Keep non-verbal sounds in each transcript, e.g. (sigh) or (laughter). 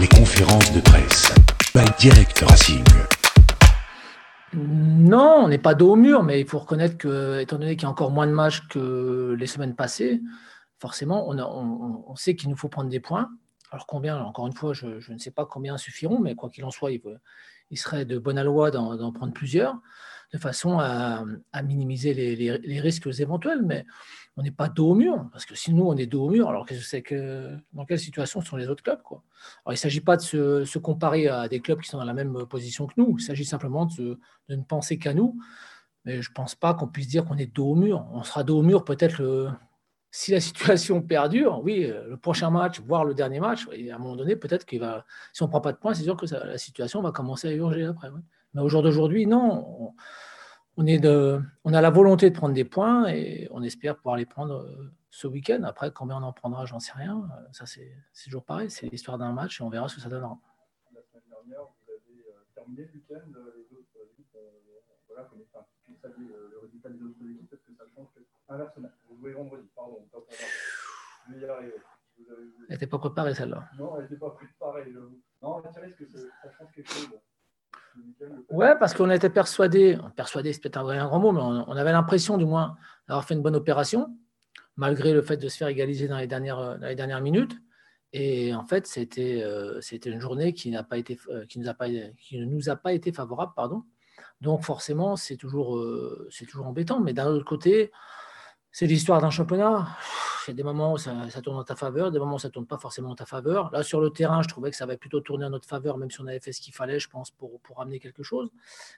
Les conférences de presse. By Direct Racing. Non, on n'est pas dos au mur, mais il faut reconnaître que, étant donné qu'il y a encore moins de matchs que les semaines passées, forcément, on, sait qu'il nous faut prendre des points. Alors combien, encore une fois, je, ne sais pas combien suffiront, mais quoi qu'il en soit, il, serait de bonne loi d'en prendre plusieurs, de façon à, minimiser les, risques éventuels. Mais on n'est pas dos au mur, parce que si nous, on est dos au mur, alors que je sais que dans quelle situation sont les autres clubs. Quoi. Alors, il ne s'agit pas de se, comparer à des clubs qui sont dans la même position que nous, il s'agit simplement de, ne penser qu'à nous. Mais je ne pense pas qu'on puisse dire qu'on est dos au mur. On sera dos au mur peut-être si la (laughs) situation perdure, oui, le prochain match, voire le dernier match, à un moment donné, peut-être qu'il va, si on ne prend pas de points, c'est sûr que la situation va commencer à urger après. Mais au jour d'aujourd'hui, non on, est de, on a la volonté de prendre des points et on espère pouvoir les prendre euh, ce week-end. Après, combien on en prendra, j'en sais rien. Euh, ça, c'est toujours pareil. C'est l'histoire d'un match et on verra ce que ça donnera. La semaine dernière, vous avez euh, terminé le week-end. Les autres équipes, voilà, vous saviez le résultat des autres équipes parce que ça change inversement. Vous jouez vendredi, pardon. Je vais y arriver. Elle n'était pas préparée celle-là. Non, elle n'était pas préparée. Non, est-ce que ça change quelque chose? Ouais, parce qu'on était persuadé, persuadé c'est peut-être un, grand mot, mais on, avait l'impression du moins d'avoir fait une bonne opération, malgré le fait de se faire égaliser dans les dernières, minutes. Et en fait, c'était euh, une journée qui, pas été, euh, qui, ne nous a pas été favorable. Pardon. Donc forcément, c'est toujours, euh, toujours embêtant. Mais d'un autre côté, c'est l'histoire d'un championnat. Il y a des moments où ça, tourne en ta faveur, des moments où ça ne tourne pas forcément en ta faveur. Là, sur le terrain, je trouvais que ça avait plutôt tourné en notre faveur, même si on avait fait ce qu'il fallait, je pense, pour, pour amener quelque chose.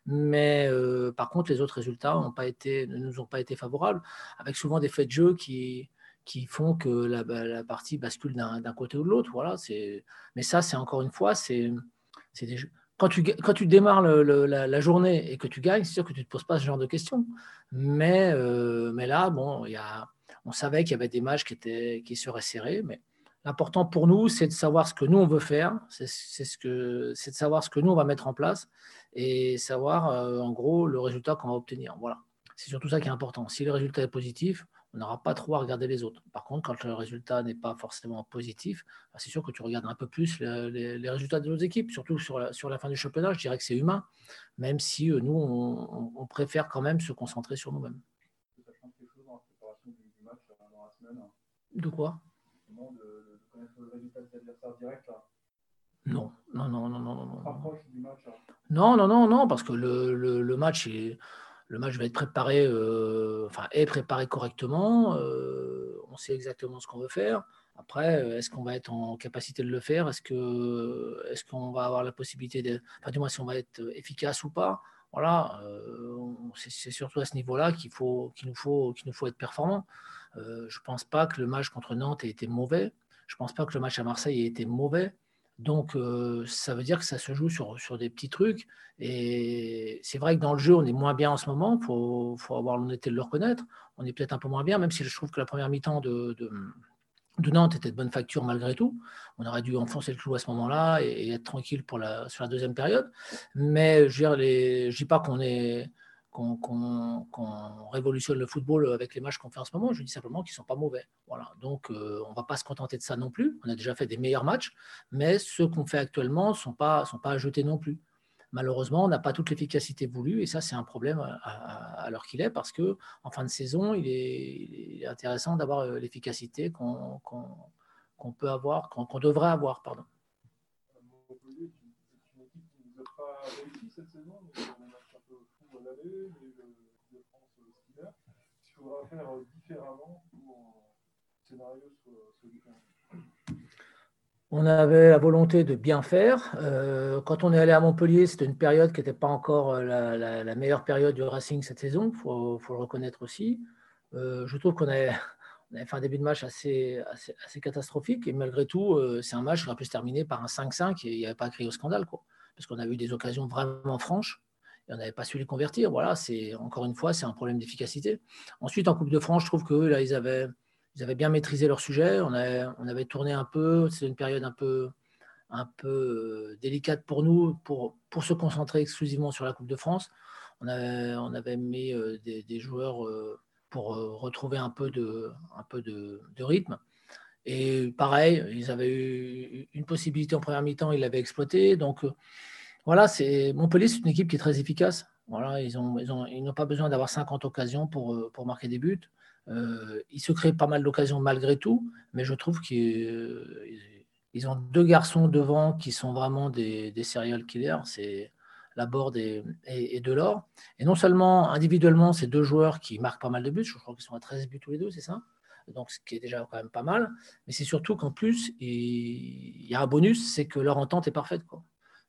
Mais euh, par contre, les autres résultats pas été, ne nous ont pas été favorables, avec souvent des faits de jeu qui, qui font que la, la partie bascule d'un côté ou de l'autre. Voilà, mais ça, c'est encore une fois, c'est des jeux quand tu, quand tu démarres la, journée et que tu gagnes, c'est sûr que tu ne te poses pas ce genre de questions. Mais, euh, mais là, bon, y a, on savait qu'il y avait des matchs qui, étaient, qui seraient serrés. Mais l'important pour nous, c'est de savoir ce que nous, on veut faire. C'est ce de savoir ce que nous, on va mettre en place et savoir, euh, en gros, le résultat qu'on va obtenir. Voilà. C'est surtout ça qui est important. Si le résultat est positif, on n'aura pas trop à regarder les autres. Par contre, quand le résultat n'est pas forcément positif, bah, c'est sûr que tu regardes un peu plus les, résultats de nos équipes, surtout sur la, sur la, fin du championnat. Je dirais que c'est humain, même si euh, nous, on, préfère quand même se concentrer sur nous-mêmes. De quoi? Non, non, non, non, non, non. Non, non, non, non, parce que le, le, le match est le match va être préparé, euh, enfin, est préparé correctement. Euh, on sait exactement ce qu'on veut faire. Après, euh, est-ce qu'on va être en capacité de le faire? Est-ce est-ce qu'on va avoir la possibilité de, enfin, du moins, si on va être efficace ou pas? Voilà, c'est, surtout à ce niveau-là qu'il nous faut, qu'il nous faut être performant. je ne pense pas que le match contre Nantes ait été mauvais. Je ne pense pas que le match à Marseille ait été mauvais. Donc, euh, ça veut dire que ça se joue sur, sur des petits trucs. Et c'est vrai que dans le jeu, on est moins bien en ce moment. Il faut, faut, avoir l'honnêteté de le reconnaître. On est peut-être un peu moins bien, même si je trouve que la première mi-temps de, de, Nantes était de bonne facture malgré tout. On aurait dû enfoncer le clou à ce moment-là et, être tranquille pour la, sur la deuxième période. Mais je ne dis pas qu'on est qu'on révolutionne le football avec les matchs qu'on fait en ce moment. Je dis simplement qu'ils ne sont pas mauvais. Voilà. Donc, euh, on ne va pas se contenter de ça non plus. On a déjà fait des meilleurs matchs, mais ceux qu'on fait actuellement ne sont pas, sont pas à jeter non plus. Malheureusement, on n'a pas toute l'efficacité voulue, et ça, c'est un problème à, l'heure qu'il est, parce que en fin de saison, il est, intéressant d'avoir euh, l'efficacité qu'on peut avoir, qu'on devrait avoir. Pardon. saison, on avait la volonté de bien faire. Euh, quand on est allé à Montpellier, c'était une période qui n'était pas encore euh, la, meilleure période du Racing cette saison, il faut, le reconnaître aussi. Euh, je trouve qu'on (laughs) avait, fait un début de match assez, assez, catastrophique, et malgré tout, c'est un match qui aurait pu se terminer par un 5-5, et il n'y avait pas crié au scandale, quoi, parce qu'on a eu des occasions vraiment franches on n'avait pas su les convertir. Voilà, c'est encore une fois, c'est un problème d'efficacité. Ensuite, en Coupe de France, je trouve que là, ils avaient, ils avaient bien maîtrisé leur sujet. On avait, on avait tourné un peu. C'est une période un peu, un peu euh, délicate pour nous, pour, pour se concentrer exclusivement sur la Coupe de France. On avait, on avait mis euh, des, joueurs euh, pour retrouver un peu de, un peu de, rythme. Et pareil, ils avaient eu une possibilité en première mi-temps, ils l'avaient exploité. Donc voilà, c'est Montpellier, c'est une équipe qui est très efficace. Voilà, ils n'ont pas besoin d'avoir 50 occasions pour, pour marquer des buts. ils se créent pas mal d'occasions malgré tout, mais je trouve qu'ils ont deux garçons devant qui sont vraiment des, des serial killers. C'est Laborde et, et, et, Delors. Et non seulement individuellement, ces deux joueurs qui marquent pas mal de buts, je crois qu'ils sont à 13 buts tous les deux, c'est ça? Donc ce qui est déjà quand même pas mal, mais c'est surtout qu'en plus, il y a un bonus, c'est que leur entente est parfaite. Quoi.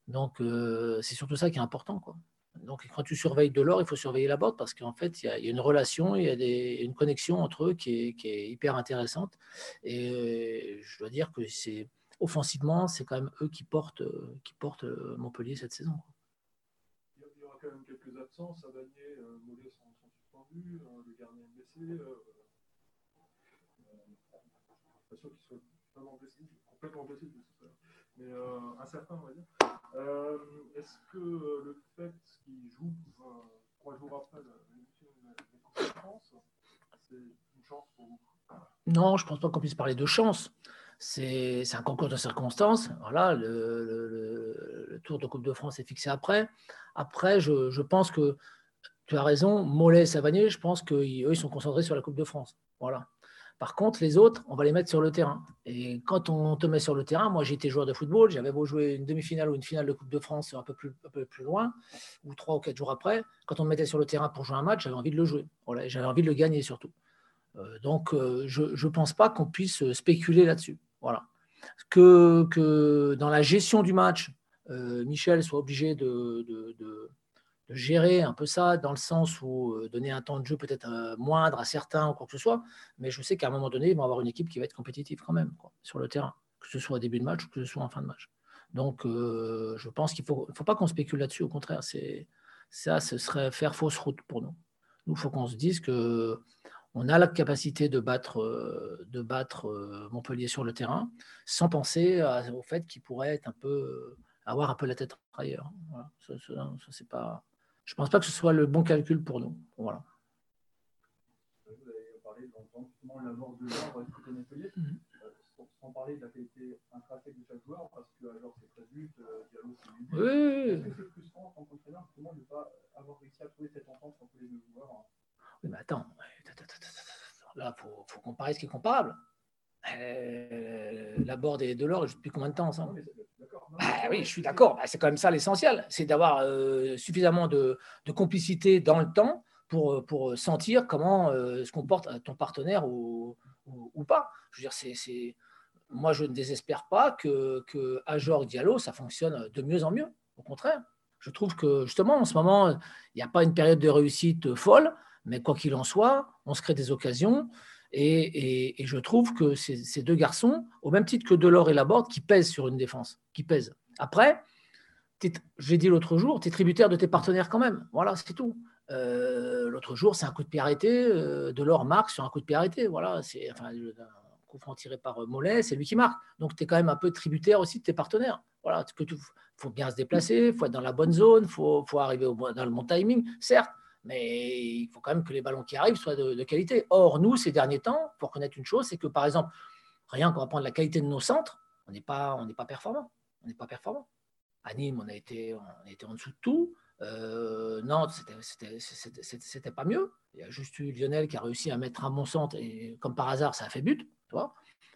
Donc euh, c'est surtout ça qui est important. Quoi. Donc quand tu surveilles Delors, il faut surveiller la botte parce qu'en fait, il y, a, une relation, il y a des, une connexion entre eux qui est, qui est hyper intéressante. Et euh, je dois dire que c'est offensivement, c'est quand même eux qui portent, qui portent Montpellier cette saison. Quoi quand même quelques absences. Savanier, euh, Mollet sont, suspendus, euh, le gardien est blessé. Euh, euh, pas sûr qu'il soit complètement blessé, mais euh, on va dire. Euh, Est-ce que le fait qu'il joue trois jours après l'émission de France, c'est une chance pour vous? Non, je ne pense pas qu'on puisse parler de chance c'est un concours de circonstances. Voilà, le, Tour de Coupe de France est fixé après. Après, je, je pense que tu as raison, Mollet et Savanier, je pense qu'eux, ils sont concentrés sur la Coupe de France. Voilà. Par contre, les autres, on va les mettre sur le terrain. Et quand on te met sur le terrain, moi j'étais joueur de football, j'avais beau jouer une demi-finale ou une finale de Coupe de France un peu plus, loin, ou trois ou quatre jours après, quand on me mettait sur le terrain pour jouer un match, j'avais envie de le jouer. J'avais envie de le gagner surtout. Euh, donc, euh, je ne pense pas qu'on puisse spéculer là-dessus. Voilà. Que, dans la gestion du match, euh, Michel soit obligé de, gérer un peu ça, dans le sens où euh, donner un temps de jeu peut-être euh, moindre à certains ou quoi que ce soit, mais je sais qu'à un moment donné, ils vont avoir une équipe qui va être compétitive quand même sur le terrain, que ce soit au début de match ou que ce soit en fin de match. Donc, euh, je pense qu'il ne faut, faut, pas qu'on spécule là-dessus, au contraire, ça, ce serait faire fausse route pour nous. Nous, il faut qu'on se dise que on a la capacité de battre, de battre Montpellier sur le terrain sans penser au fait qu'il pourrait être un peu, avoir un peu la tête ailleurs. Voilà. Ça, ça, pas, je ne pense pas que ce soit le bon calcul pour nous. Voilà. Vous avez parlé justement de la mort de l'ordre côté Montpellier, mm -hmm. euh, sans parler de la qualité intrinsèque de chaque joueur, parce que alors c'est très euh, Diallo c'est. Oui. Est-ce que c'est frustrant en tant qu'entraîneur justement de ne pas avoir réussi à trouver cette entente entre les deux joueurs hein oui, mais attends, là, il faut, faut, comparer ce qui est comparable. Euh, la Borde et Delors, depuis combien de temps ensemble ah, Oui, je suis d'accord. Bah, c'est quand même ça l'essentiel. C'est d'avoir euh, suffisamment de, complicité dans le temps pour, pour sentir comment euh, se comporte ton partenaire ou, pas. Je veux dire, c'est. Moi, je ne désespère pas que, que Ajor Diallo, ça fonctionne de mieux en mieux. Au contraire, je trouve que justement, en ce moment, il n'y a pas une période de réussite folle. Mais quoi qu'il en soit, on se crée des occasions. Et je trouve que ces, ces, deux garçons, au même titre que Delors et Laborde, qui pèsent sur une défense, qui pèsent. Après, j'ai dit l'autre jour, tu es tributaire de tes partenaires quand même. Voilà, c'est tout. Euh, l'autre jour, c'est un coup de pied arrêté. Euh, Delors marque sur un coup de pied arrêté. Voilà, c'est un coup franc tiré par Mollet, c'est lui qui marque. Donc, tu es quand même un peu tributaire aussi de tes partenaires. Voilà, il faut bien se déplacer, il faut être dans la bonne zone, il faut, arriver dans le bon timing, certes mais il faut quand même que les ballons qui arrivent soient de, de qualité. Or, nous, ces derniers temps, pour connaître une chose, c'est que par exemple, rien qu'on va prendre la qualité de nos centres, on n'est pas, on n'est pas performant. On n'est pas performant. À Nîmes, on a été, on a été en dessous de tout. Euh, Nantes, c'était pas mieux. Il y a juste eu Lionel qui a réussi à mettre un bon centre et comme par hasard, ça a fait but.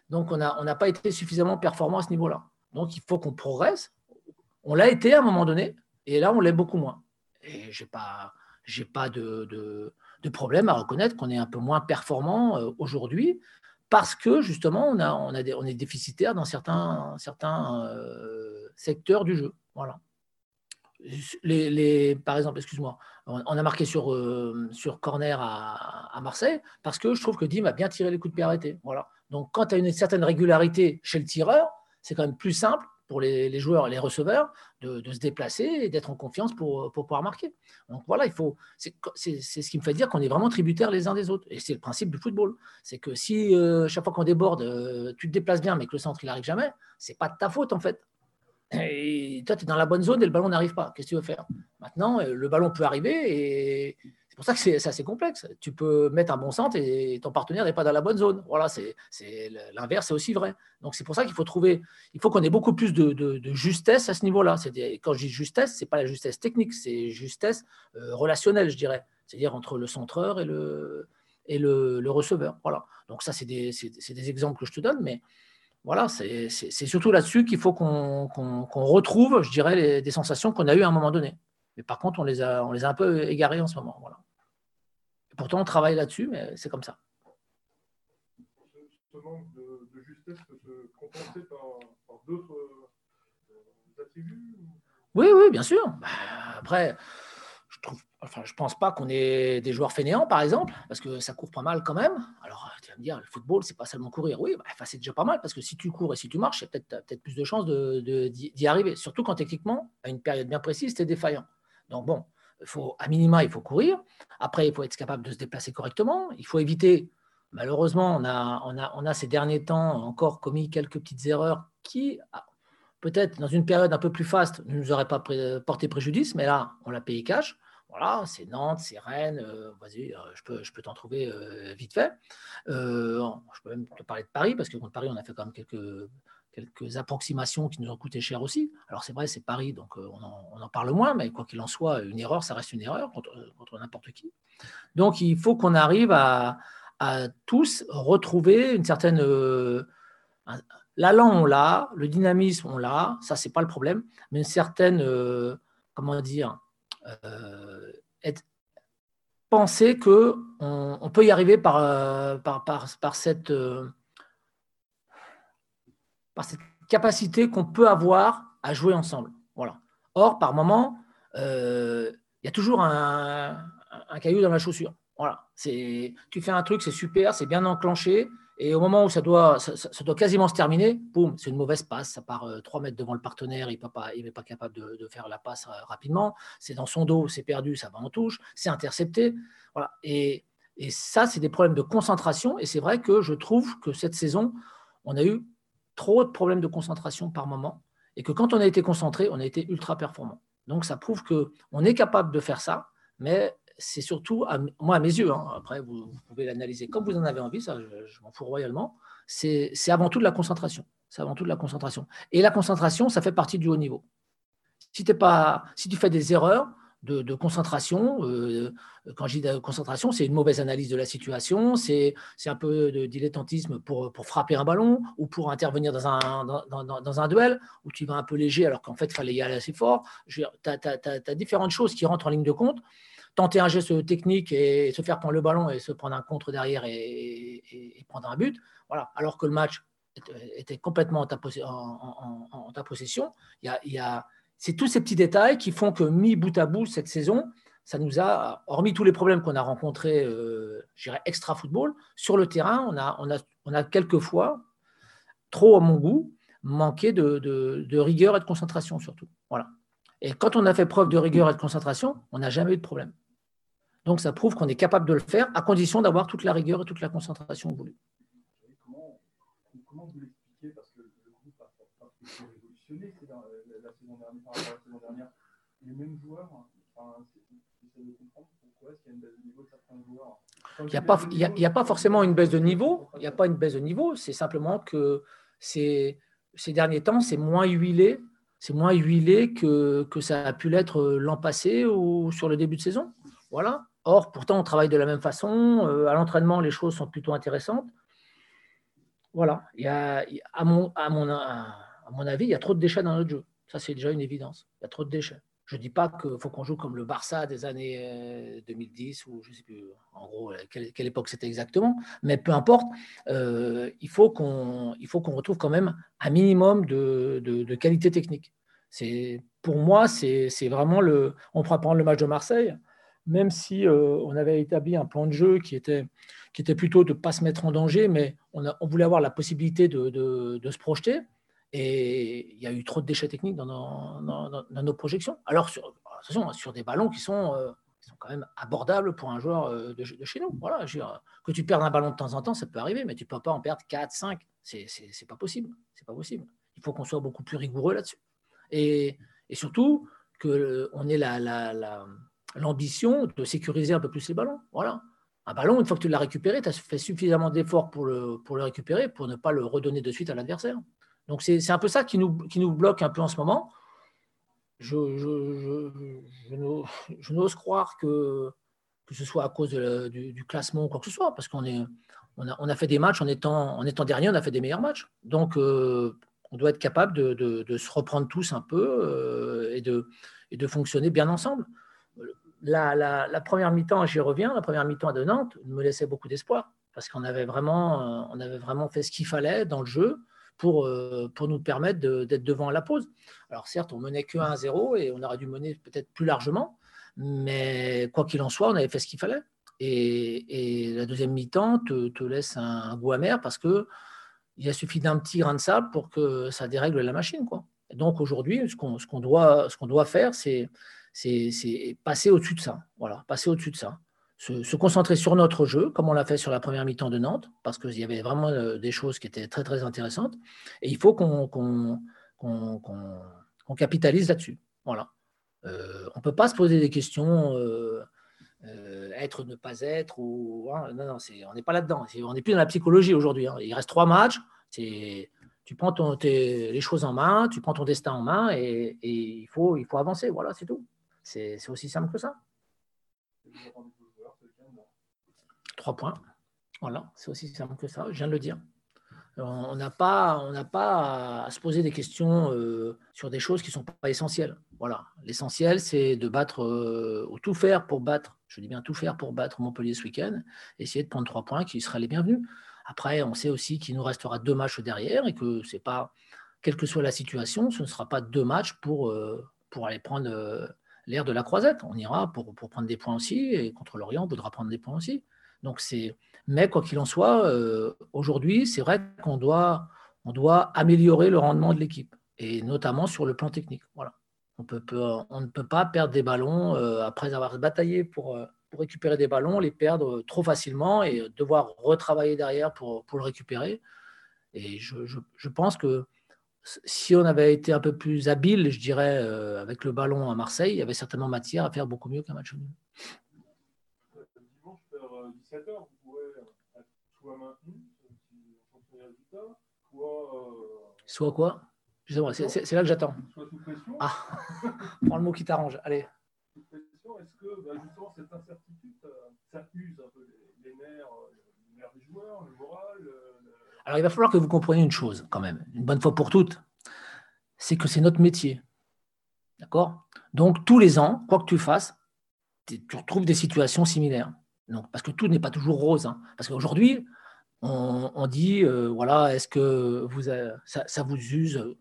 Donc, on n'a pas été suffisamment performant à ce niveau-là. Donc, il faut qu'on progresse. On l'a été à un moment donné et là, on l'est beaucoup moins. Et j'ai pas pas de, de, de, problème à reconnaître qu'on est un peu moins performant euh, aujourd'hui parce que justement on, est déficitaire dans certains, euh, secteurs du jeu. Voilà. Par exemple, excuse-moi, on, a marqué sur, euh, sur corner à, à, Marseille parce que je trouve que Dim a bien tiré les coups de pied arrêtés. Voilà. Donc quand tu as une certaine régularité chez le tireur, c'est quand même plus simple pour les, joueurs et les receveurs de, se déplacer et d'être en confiance pour, pour, pouvoir marquer. Donc voilà, il faut. C'est ce qui me fait dire qu'on est vraiment tributaires les uns des autres. Et c'est le principe du football. C'est que si euh, chaque fois qu'on déborde, euh, tu te déplaces bien, mais que le centre il n'arrive jamais, c'est pas de ta faute en fait. Et toi, tu es dans la bonne zone et le ballon n'arrive pas. Qu'est-ce que tu veux faire? Maintenant, euh, le ballon peut arriver et pour ça que c'est assez complexe. Tu peux mettre un bon centre et ton partenaire n'est pas dans la bonne zone. Voilà, c'est l'inverse, c'est aussi vrai. Donc c'est pour ça qu'il faut trouver, il faut qu'on ait beaucoup plus de, justesse à ce niveau-là. Quand je dis justesse, c'est pas la justesse technique, c'est justesse euh, relationnelle, je dirais. C'est-à-dire entre le centreur et le, receveur. Voilà. Donc ça, c'est des, exemples que je te donne, mais voilà, c'est surtout là-dessus qu'il faut qu'on retrouve, je dirais, des sensations qu'on a eues à un moment donné. Mais par contre, on les a, on les a un peu égarées en ce moment. Voilà. Pourtant, on travaille là-dessus, mais c'est comme ça. Ce manque de, justesse peut se compenser par, d'autres euh, attributs Oui, oui, bien sûr. Bah, après, je trouve, enfin, je pense pas qu'on ait des joueurs fainéants, par exemple, parce que ça court pas mal quand même. Alors, tu vas me dire, le football, c'est pas seulement courir. Oui, bah, c'est déjà pas mal, parce que si tu cours et si tu marches, il y a peut-être peut plus de chances d'y de, arriver. Surtout quand techniquement, à une période bien précise, tu es défaillant. Donc bon, faut, à minima, il faut courir. Après, il faut être capable de se déplacer correctement. Il faut éviter, malheureusement, on a, on a, on a ces derniers temps encore commis quelques petites erreurs qui, ah, peut-être dans une période un peu plus faste, ne nous auraient pas porté préjudice, mais là, on l'a payé cash. Voilà, c'est Nantes, c'est Rennes, euh, vas-y, euh, je peux, je peux t'en trouver euh, vite fait. je peux même te parler de Paris, parce que contre Paris, on a fait quand même quelques quelques approximations qui nous ont coûté cher aussi. Alors c'est vrai, c'est Paris, donc euh, on en, parle moins, mais quoi qu'il en soit, une erreur, ça reste une erreur contre, n'importe qui. Donc il faut qu'on arrive à, tous retrouver une certaine... Euh, L'allant, on l'a, le dynamisme, on l'a, ça, c'est pas le problème, mais une certaine, euh, comment dire, penser qu'on on peut y arriver par, par, par cette par cette capacité qu'on peut avoir à jouer ensemble. Voilà. Or, par moment, euh, il y a toujours un, caillou dans la chaussure. Voilà. C'est, tu fais un truc, c'est super, c'est bien enclenché, et au moment où ça doit, ça, doit quasiment se terminer, boum, c'est une mauvaise passe. Ça part 3 euh, mètres devant le partenaire, il n'est pas, pas capable de, faire la passe euh, rapidement. C'est dans son dos, c'est perdu, ça va en touche, c'est intercepté. Voilà. Et, et ça, c'est des problèmes de concentration. Et c'est vrai que je trouve que cette saison, on a eu trop de problèmes de concentration par moment, et que quand on a été concentré, on a été ultra performant. Donc ça prouve qu'on est capable de faire ça, mais c'est surtout, moi à mes yeux, hein, après vous, pouvez l'analyser comme vous en avez envie, ça je, m'en fous royalement, c'est avant tout de la concentration. C'est avant tout de la concentration. Et la concentration, ça fait partie du haut niveau. Si, pas, si tu fais des erreurs, de, concentration. Euh, quand je dis concentration, c'est une mauvaise analyse de la situation, c'est un peu de dilettantisme pour, pour, frapper un ballon ou pour intervenir dans un, dans, un duel où tu vas un peu léger alors qu'en fait, il fallait y aller assez fort. Tu as, différentes choses qui rentrent en ligne de compte. Tenter un geste technique et se faire prendre le ballon et se prendre un contre derrière et, prendre un but. Voilà. Alors que le match était complètement en ta, possession, il y a c'est tous ces petits détails qui font que, mis bout à bout cette saison, ça nous a, hormis tous les problèmes qu'on a rencontrés, euh, je dirais extra football, sur le terrain, on a, quelquefois, trop à mon goût, manqué de, rigueur et de concentration surtout. Voilà. Et quand on a fait preuve de rigueur et de concentration, on n'a jamais eu de problème. Donc ça prouve qu'on est capable de le faire à condition d'avoir toute la rigueur et toute la concentration voulue l'expliquez Parce que le groupe a révolutionné saison dernière, par rapport à la saison dernière, les mêmes joueurs, enfin, j'essaie de comprendre pourquoi est-ce qu'il y a une baisse de niveau de certains joueurs. Il n'y a, pas, il y a, pas forcément une baisse de niveau, il n'y a pas une baisse de niveau, c'est simplement que ces, ces derniers temps, c'est moins huilé, c'est moins huilé que, que ça a pu l'être l'an passé ou sur le début de saison. Voilà. Or, pourtant, on travaille de la même façon. Euh, à l'entraînement, les choses sont plutôt intéressantes. Voilà. Il y a, à, mon, à, mon, à mon avis, il y a trop de déchets dans notre jeu. Ça, c'est déjà une évidence. Il y a trop de déchets. Je ne dis pas qu'il faut qu'on joue comme le Barça des années 2010 euh, ou je ne sais plus en gros quelle, époque c'était exactement, mais peu importe, euh, il faut qu'on retrouve quand même un minimum de, de, qualité technique. Pour moi, c'est vraiment le. On pourra prendre le match de Marseille, même si euh, on avait établi un plan de jeu qui était, qui était plutôt de ne pas se mettre en danger, mais on, a, on voulait avoir la possibilité de, de se projeter. Et il y a eu trop de déchets techniques dans nos, projections. Alors, sur, sur des ballons qui sont, euh, quand même abordables pour un joueur euh, de, chez nous. Voilà, que tu perds un ballon de temps en temps, ça peut arriver, mais tu ne peux pas en perdre 4, 5. C'est pas pas possible. Il faut qu'on soit beaucoup plus rigoureux là-dessus. Et, et, surtout, qu'on ait la, la, l'ambition de sécuriser un peu plus les ballons. Voilà. Un ballon, une fois que tu l'as récupéré, tu as fait suffisamment d'efforts pour le récupérer pour ne pas le redonner de suite à l'adversaire. Donc c'est un peu ça qui nous, qui nous bloque un peu en ce moment. Je, je, n'ose croire que, que ce soit à cause du, classement ou quoi que ce soit, parce qu'on on a, on a, fait des matchs en étant, en étant dernier, on a fait des meilleurs matchs. Donc euh, on doit être capable de, de, se reprendre tous un peu euh, et, de, et de fonctionner bien ensemble. La, la, première mi-temps, j'y reviens, la première mi-temps de Nantes me laissait beaucoup d'espoir parce qu'on avait vraiment, euh, avait vraiment fait ce qu'il fallait dans le jeu pour, euh, pour nous permettre d'être devant à la pause. Alors certes, on menait que 1-0 et on aurait dû mener peut-être plus largement, mais quoi qu'il en soit, on avait fait ce qu'il fallait. Et, la deuxième mi-temps te, laisse un, goût amer parce que il a suffi d'un petit grain de sable pour que ça dérègle la machine. Quoi. Donc aujourd'hui, ce qu'on qu'on doit, qu'on doit faire, c'est passer au-dessus de ça. Voilà, passer au-dessus de ça se, concentrer sur notre jeu, comme on l'a fait sur la première mi-temps de Nantes, parce qu'il y avait vraiment euh, des choses qui étaient très très intéressantes. Et il faut qu'on capitalise là-dessus. Voilà. Euh, on ne peut pas se poser des questions euh, être, ne pas être, ou hein, non, non, on n'est pas là-dedans. On n'est plus dans la psychologie aujourd'hui. Hein. Il reste trois matchs. Tu prends ton, les choses en main, tu prends ton destin en main et, et il, faut, il faut avancer. Voilà, c'est tout. C'est aussi simple que ça. Trois points. Voilà, c'est aussi simple que ça, je viens de le dire. On n'a pas, on pas à se poser des questions euh, sur des choses qui ne sont pas essentielles. Voilà, l'essentiel, c'est de battre, euh, ou tout faire pour battre, je dis bien tout faire pour battre Montpellier ce week-end, essayer de prendre trois points qui seraient les bienvenus. Après, on sait aussi qu'il nous restera deux matchs derrière et que c'est pas, quelle que soit la situation, ce ne sera pas deux matchs pour, euh, pour aller prendre l'air de la croisette. On ira pour, pour prendre des points aussi, et contre l'Orient, on voudra prendre des points aussi. Donc c'est, mais quoi qu'il en soit, euh, aujourd'hui, c'est vrai qu'on doit, on doit améliorer le rendement de l'équipe et notamment sur le plan technique. Voilà. On, peut, on ne peut pas perdre des ballons euh, après avoir bataillé pour, euh, pour, récupérer des ballons, les perdre trop facilement et devoir retravailler derrière pour, pour le récupérer. Et je, pense que si on avait été un peu plus habile, je dirais, avec le ballon à Marseille, il y avait certainement matière à faire beaucoup mieux qu'un match nul. Soit quoi? C'est là que j'attends. Soit sous pression. Ah, (laughs) prends le mot qui t'arrange. Allez. Sous pression, est-ce que bah, justement cette incertitude, ça use un peu les, nerfs, euh, les nerfs des joueurs, le moral Alors il va falloir que vous compreniez une chose quand même, une bonne fois pour toutes, c'est que c'est notre métier. D'accord? Donc tous les ans, quoi que tu fasses, tu retrouves des situations similaires. Parce que tout n'est pas toujours rose. Hein. Parce qu'aujourd'hui, on, dit, euh, voilà, est-ce que vous, ça, vous use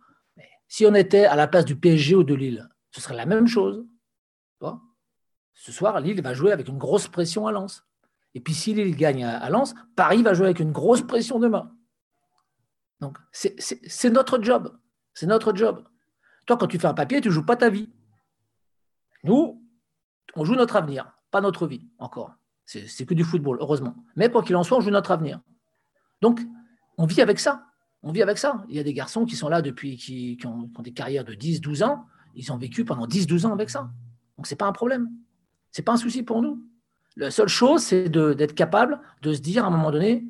Si on était à la place du PSG ou de Lille, ce serait la même chose. Ce soir, Lille va jouer avec une grosse pression à Lens. Et puis si Lille gagne à, Lens, Paris va jouer avec une grosse pression demain. Donc, c'est notre job. C'est notre job. Toi, quand tu fais un papier, tu ne joues pas ta vie. Nous, on joue notre avenir, pas notre vie encore. C'est que du football, heureusement. Mais quoi qu'il en soit, on joue notre avenir. Donc, on vit avec ça. On vit avec ça. Il y a des garçons qui sont là depuis, qui, ont, des carrières de 10, 12 ans. Ils ont vécu pendant 10, 12 ans avec ça. Donc, ce n'est pas un problème. Ce n'est pas un souci pour nous. La seule chose, c'est d'être capable de se dire à un moment donné,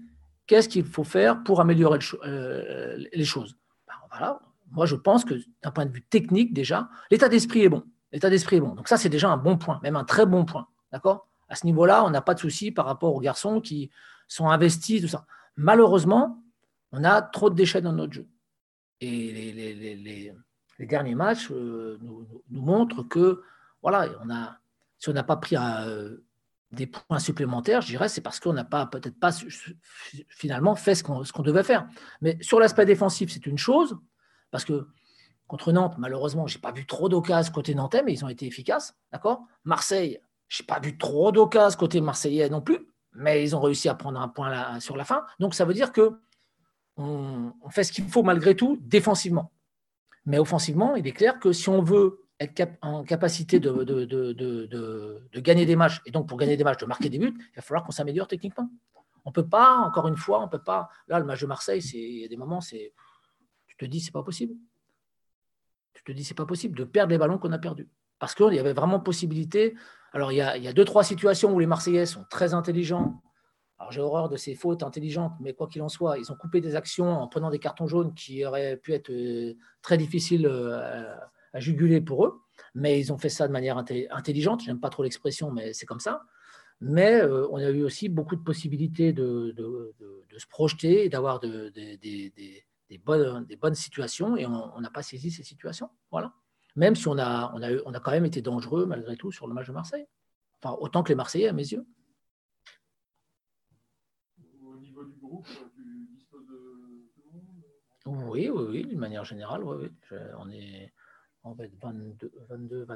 qu'est-ce qu'il faut faire pour améliorer euh, les choses? Ben, voilà. Moi, je pense que d'un point de vue technique, déjà, l'état d'esprit est bon. L'état d'esprit est bon. Donc ça, c'est déjà un bon point, même un très bon point. D'accord? À ce niveau-là, on n'a pas de souci par rapport aux garçons qui sont investis, tout ça malheureusement, on a trop de déchets dans notre jeu. Et les, derniers matchs euh, nous, montrent que voilà, on si on n'a pas pris euh, des points supplémentaires, je dirais, c'est parce qu'on n'a pas peut-être pas finalement fait ce qu'on devait faire. Mais sur l'aspect défensif, c'est une chose, parce que contre Nantes, malheureusement, je n'ai pas vu trop d'occasions côté nantais, mais ils ont été efficaces. D'accord? Marseille, je n'ai pas vu trop d'occasions côté marseillais non plus mais ils ont réussi à prendre un point là, sur la fin. Donc ça veut dire que on, fait ce qu'il faut malgré tout défensivement. Mais offensivement, il est clair que si on veut être en capacité de, de, de, gagner des matchs, et donc pour gagner des matchs, de marquer des buts, il va falloir qu'on s'améliore techniquement. On ne peut pas, encore une fois, on peut pas. Là, le match de Marseille, il y a des moments, c'est, tu te dis, c'est pas possible. Tu te dis, c'est pas possible de perdre les ballons qu'on a perdus. Parce qu'il y avait vraiment possibilité. Alors, il y, a, deux, trois situations où les Marseillais sont très intelligents. Alors, j'ai horreur de ces fautes intelligentes, mais quoi qu'il en soit, ils ont coupé des actions en prenant des cartons jaunes qui auraient pu être euh, très difficiles euh, à juguler pour eux. Mais ils ont fait ça de manière intelligente. J'aime pas trop l'expression, mais c'est comme ça. Mais euh, on a eu aussi beaucoup de possibilités de, se projeter et d'avoir de, des, bonnes, des bonnes situations et on n'a pas saisi ces situations. Voilà. Même si on a, on, a, on a quand même été dangereux malgré tout sur le match de Marseille. Enfin, autant que les Marseillais à mes yeux. Au niveau du groupe, tu disposes de tout le monde Oui, oui, oui, d'une manière générale, oui, oui. on est on va être 22, 22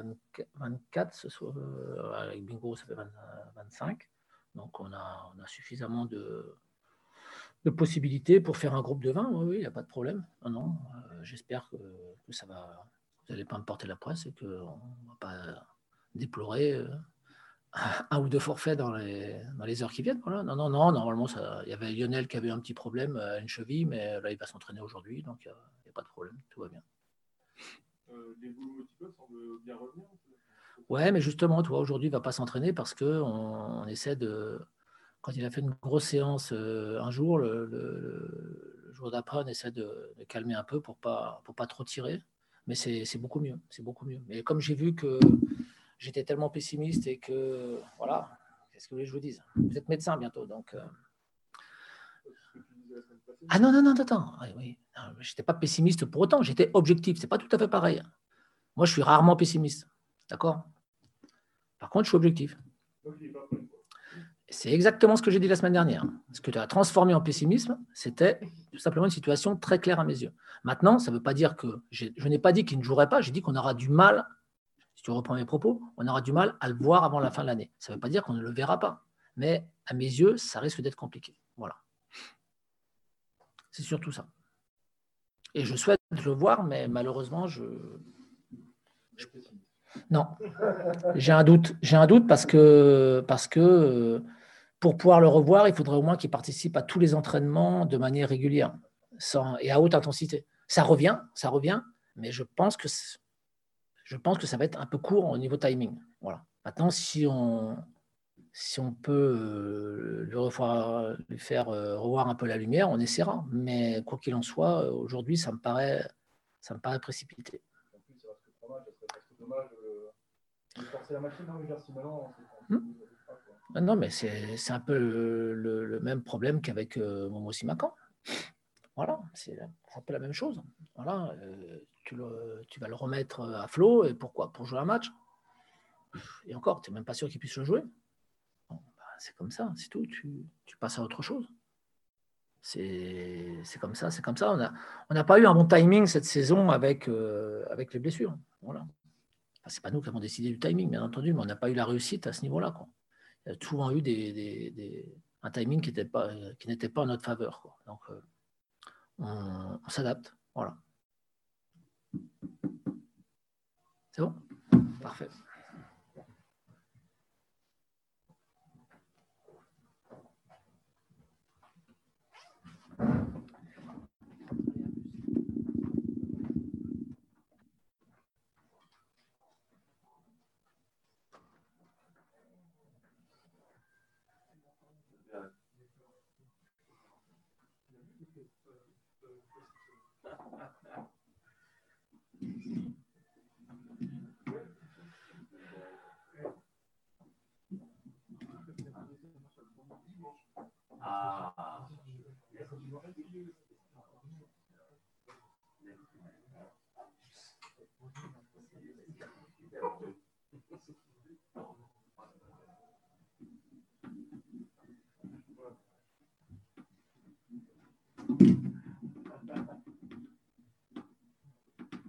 24, ce soir, euh, avec Bingo, ça fait 25. Donc, on a, on a suffisamment de, de, possibilités pour faire un groupe de 20. Oui, il n'y a pas de problème. Non, non, euh, j'espère que, que, ça va. Vous n'allez pas me porter la presse et qu'on ne va pas déplorer euh, (laughs) un ou deux forfaits dans les, dans les heures qui viennent. Voilà. Non, non, non, normalement, il y avait Lionel qui avait un petit problème à une cheville, mais là, il va s'entraîner aujourd'hui, donc il n'y a, pas de problème, tout va bien. Euh, bien revenir Ouais, mais justement, toi, aujourd'hui, il ne va pas s'entraîner parce qu'on on essaie de. Quand il a fait une grosse séance euh, un jour, le, jour d'après, on essaie de, calmer un peu pour ne pas, pour pas trop tirer. Mais c'est beaucoup mieux. C'est beaucoup mieux. Mais comme j'ai vu que j'étais tellement pessimiste et que. Voilà, qu'est-ce que vous voulez que je vous dise? Vous êtes médecin bientôt, donc. Euh, ah non, non, non, attends. Oui, Je n'étais pas pessimiste pour autant, j'étais objectif. Ce n'est pas tout à fait pareil. Moi, je suis rarement pessimiste. D'accord? Par contre, je suis objectif. C'est exactement ce que j'ai dit la semaine dernière. Ce que tu as transformé en pessimisme, c'était tout simplement une situation très claire à mes yeux. Maintenant, ça ne veut pas dire que je n'ai pas dit qu'il ne jouerait pas, j'ai dit qu'on aura du mal, si tu reprends mes propos, on aura du mal à le voir avant la fin de l'année. Ça ne veut pas dire qu'on ne le verra pas. Mais à mes yeux, ça risque d'être compliqué. Voilà. C'est surtout ça. Et je souhaite le voir, mais malheureusement, je. Non, j'ai un doute. J'ai un doute parce que, parce que pour pouvoir le revoir, il faudrait au moins qu'il participe à tous les entraînements de manière régulière sans, et à haute intensité. Ça revient, ça revient, mais je pense que je pense que ça va être un peu court au niveau timing. Voilà. Maintenant, si on, si on peut euh, lui, revoir, lui faire euh, revoir un peu la lumière, on essaiera. Mais quoi qu'il en soit, euh, aujourd'hui, ça me paraît, ça me paraît précipité. En plus, ça reste dommage de forcer la machine à maintenant. Hmm non, mais c'est un peu le, même problème qu'avec euh, Momo Simakan. Voilà, c'est un peu la même chose. Voilà, tu, le, tu, vas le remettre à flot, et pourquoi? Pour jouer un match. Et encore, tu n'es même pas sûr qu'il puisse le jouer c'est comme ça, c'est tout. Tu, passes à autre chose. C'est comme ça, c'est comme ça. On n'a pas eu un bon timing cette saison avec, euh, les blessures. Voilà. Enfin, c'est pas nous qui avons décidé du timing, bien entendu, mais on n'a pas eu la réussite à ce niveau-là a eu des, un timing qui n'était pas, pas, en notre faveur. Donc, euh, on, s'adapte. Voilà. C'est bon? Parfait. Ah.